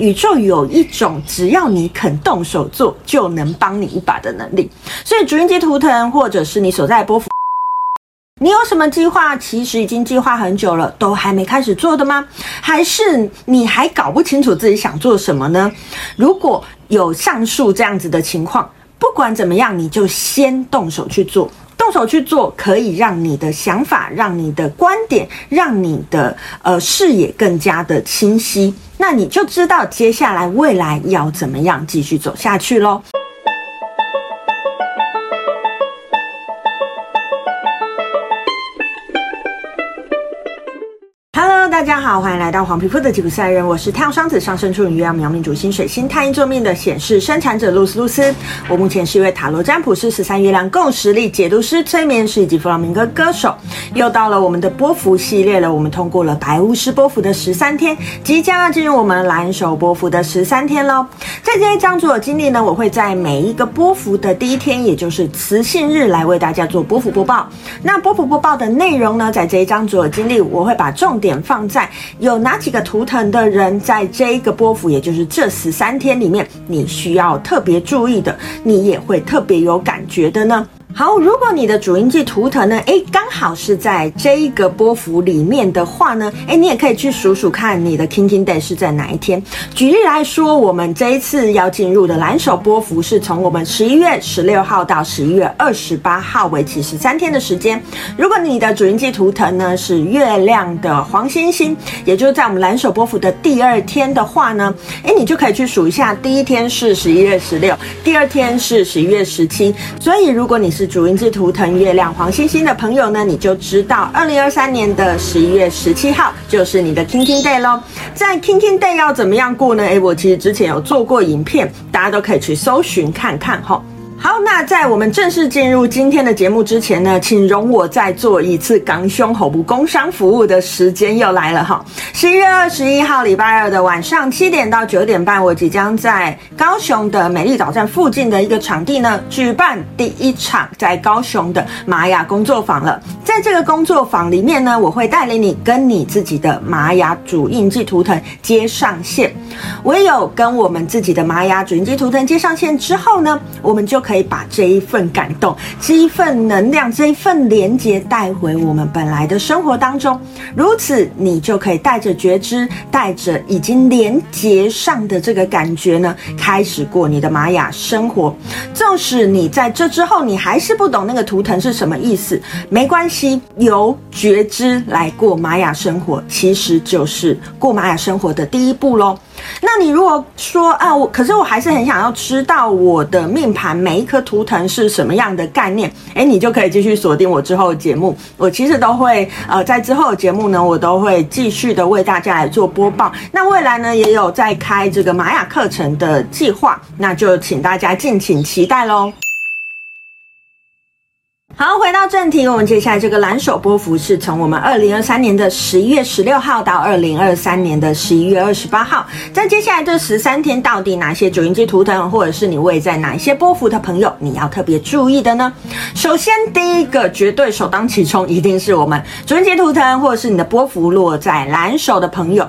宇宙有一种只要你肯动手做就能帮你一把的能力。所以，主印记图腾或者是你所在波符，你有什么计划？其实已经计划很久了，都还没开始做的吗？还是你还搞不清楚自己想做什么呢？如果有上述这样子的情况，不管怎么样，你就先动手去做。动手去做，可以让你的想法、让你的观点、让你的呃视野更加的清晰。那你就知道接下来未来要怎么样继续走下去喽。好，欢迎来到黄皮肤的吉普赛人，我是太阳双子上升处女月亮苗命主星水星太阴坐命的显示生产者露丝露丝。我目前是一位塔罗占卜师、十三月亮共识力解读师、催眠师以及弗朗明哥歌手。又到了我们的波幅系列了，我们通过了白巫师波幅的十三天，即将要进入我们蓝手波幅的十三天喽。在这一章主的经历呢，我会在每一个波幅的第一天，也就是磁性日来为大家做波幅播报。那波幅播报的内容呢，在这一章主的经历，我会把重点放。在有哪几个图腾的人，在这一个波幅，也就是这十三天里面，你需要特别注意的，你也会特别有感觉的呢？好，如果你的主音记图腾呢，诶，刚好是在这一个波幅里面的话呢，诶，你也可以去数数看你的 King King Day 是在哪一天。举例来说，我们这一次要进入的蓝手波幅是从我们十一月十六号到十一月二十八号，为期十三天的时间。如果你的主音记图腾呢是月亮的黄星星，也就是在我们蓝手波幅的第二天的话呢，诶，你就可以去数一下，第一天是十一月十六，第二天是十一月十七。所以，如果你是主音字图腾月亮黄星星的朋友呢，你就知道二零二三年的十一月十七号就是你的 King King Day 咯。在 King King Day 要怎么样过呢？诶，我其实之前有做过影片，大家都可以去搜寻看看哈。好，那在我们正式进入今天的节目之前呢，请容我再做一次港胸口部工商服务的时间又来了哈。十一月二十一号礼拜二的晚上七点到九点半，我即将在高雄的美丽岛站附近的一个场地呢，举办第一场在高雄的玛雅工作坊了。在这个工作坊里面呢，我会带领你跟你自己的玛雅主印记图腾接上线。唯有跟我们自己的玛雅主印记图腾接上线之后呢，我们就可。可以把这一份感动、这一份能量、这一份连接带回我们本来的生活当中。如此，你就可以带着觉知，带着已经连接上的这个感觉呢，开始过你的玛雅生活。纵使你在这之后，你还是不懂那个图腾是什么意思，没关系，由觉知来过玛雅生活，其实就是过玛雅生活的第一步喽。那你如果说啊，我可是我还是很想要知道我的命盘每一颗图腾是什么样的概念，诶，你就可以继续锁定我之后的节目。我其实都会呃，在之后的节目呢，我都会继续的为大家来做播报。那未来呢，也有在开这个玛雅课程的计划，那就请大家敬请期待喽。好，回到正题，我们接下来这个蓝手波幅是从我们二零二三年的十一月十六号到二零二三年的十一月二十八号，在接下来这十三天，到底哪些主印记图腾，或者是你位在哪一些波幅的朋友，你要特别注意的呢？首先，第一个绝对首当其冲，一定是我们主印记图腾，或者是你的波幅落在蓝手的朋友。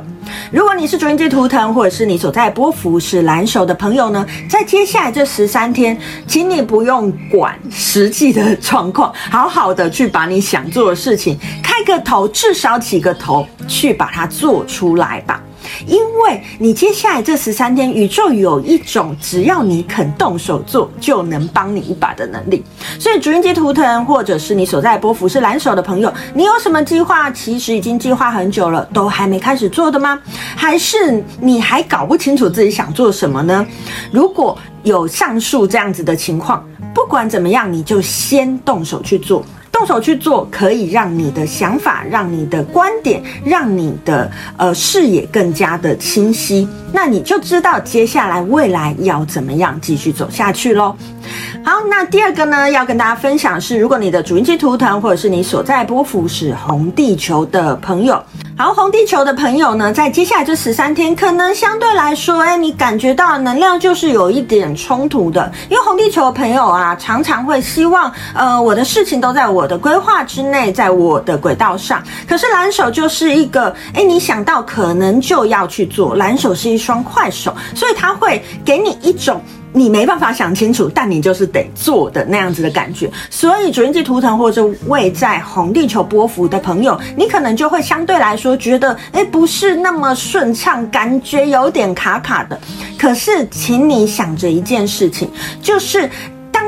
如果你是主印记图腾，或者是你所在波幅是蓝手的朋友呢，在接下来这十三天，请你不用管实际的状况，好好的去把你想做的事情开个头，至少起个头，去把它做出来吧。因为你接下来这十三天，宇宙有一种只要你肯动手做就能帮你一把的能力。所以主印记图腾或者是你所在波幅是蓝手的朋友，你有什么计划？其实已经计划很久了，都还没开始做的吗？还是你还搞不清楚自己想做什么呢？如果有上述这样子的情况，不管怎么样，你就先动手去做。动手去做，可以让你的想法、让你的观点、让你的呃视野更加的清晰。那你就知道接下来未来要怎么样继续走下去喽。好，那第二个呢，要跟大家分享是，如果你的主印记图腾或者是你所在波幅是红地球的朋友。好，红地球的朋友呢，在接下来这十三天，可能相对来说，哎，你感觉到能量就是有一点冲突的。因为红地球的朋友啊，常常会希望，呃，我的事情都在我的规划之内，在我的轨道上。可是蓝手就是一个，哎，你想到可能就要去做。蓝手是一双快手，所以他会给你一种。你没办法想清楚，但你就是得做的那样子的感觉。所以主印记图腾或者位在红地球波幅的朋友，你可能就会相对来说觉得，诶，不是那么顺畅，感觉有点卡卡的。可是，请你想着一件事情，就是。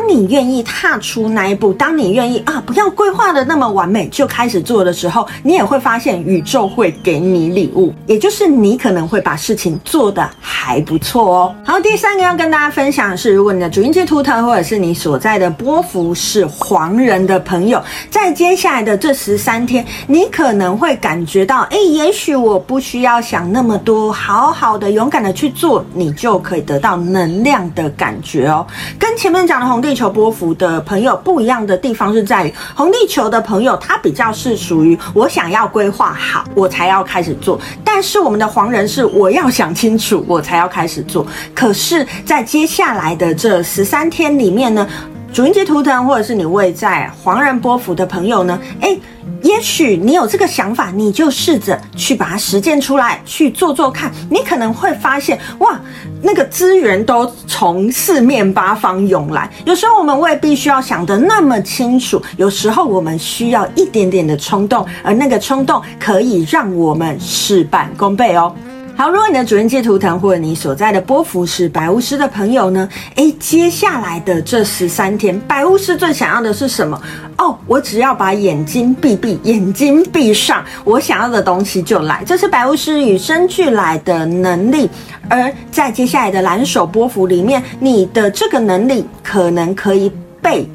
你愿意踏出那一步，当你愿意啊，不要规划的那么完美就开始做的时候，你也会发现宇宙会给你礼物，也就是你可能会把事情做得还不错哦。好，第三个要跟大家分享的是，如果你的主印记图腾或者是你所在的波幅是黄人的朋友，在接下来的这十三天，你可能会感觉到，哎，也许我不需要想那么多，好好的勇敢的去做，你就可以得到能量的感觉哦。跟前面讲的红。地地球波幅的朋友不一样的地方是在于，红地球的朋友他比较是属于我想要规划好，我才要开始做。但是我们的黄人是我要想清楚，我才要开始做。可是，在接下来的这十三天里面呢，主音节图腾或者是你位在黄人波幅的朋友呢，诶。也许你有这个想法，你就试着去把它实践出来，去做做看。你可能会发现，哇，那个资源都从四面八方涌来。有时候我们未必需要想得那么清楚，有时候我们需要一点点的冲动，而那个冲动可以让我们事半功倍哦。好，如果你的主印记图腾或者你所在的波符是白巫师的朋友呢？诶，接下来的这十三天，白巫师最想要的是什么？哦，我只要把眼睛闭闭，眼睛闭上，我想要的东西就来。这是白巫师与生俱来的能力。而在接下来的蓝手波符里面，你的这个能力可能可以被。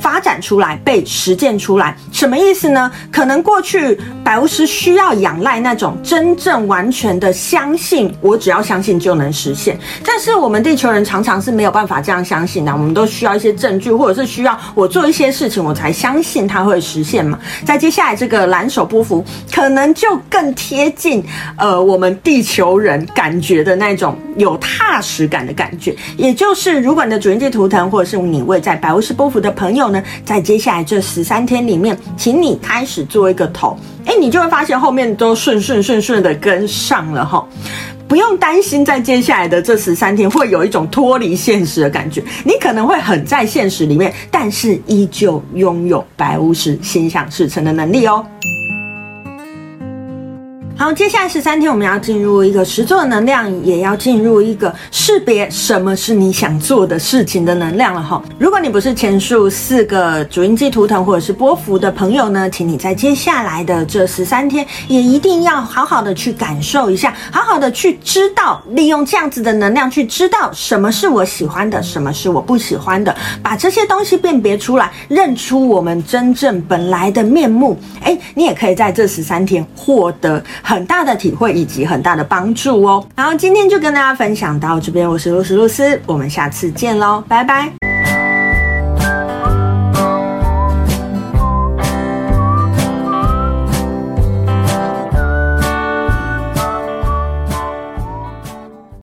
发展出来，被实践出来，什么意思呢？可能过去白巫师需要仰赖那种真正完全的相信，我只要相信就能实现。但是我们地球人常常是没有办法这样相信的，我们都需要一些证据，或者是需要我做一些事情，我才相信它会实现嘛。在接下来这个蓝手波符，可能就更贴近呃我们地球人感觉的那种有踏实感的感觉。也就是，如果你的主人界图腾，或者是你位在白巫师波符的朋友。在接下来这十三天里面，请你开始做一个头，哎，你就会发现后面都顺顺顺顺的跟上了哈，不用担心，在接下来的这十三天会有一种脱离现实的感觉，你可能会很在现实里面，但是依旧拥有白巫师心想事成的能力哦。好，接下来十三天，我们要进入一个实作的能量，也要进入一个识别什么是你想做的事情的能量了哈。如果你不是前述四个主印记图腾或者是波幅的朋友呢，请你在接下来的这十三天，也一定要好好的去感受一下，好好的去知道，利用这样子的能量去知道什么是我喜欢的，什么是我不喜欢的，把这些东西辨别出来，认出我们真正本来的面目。哎，你也可以在这十三天获得。很大的体会以及很大的帮助哦。然后，今天就跟大家分享到这边，我是露丝露丝，我们下次见喽，拜拜。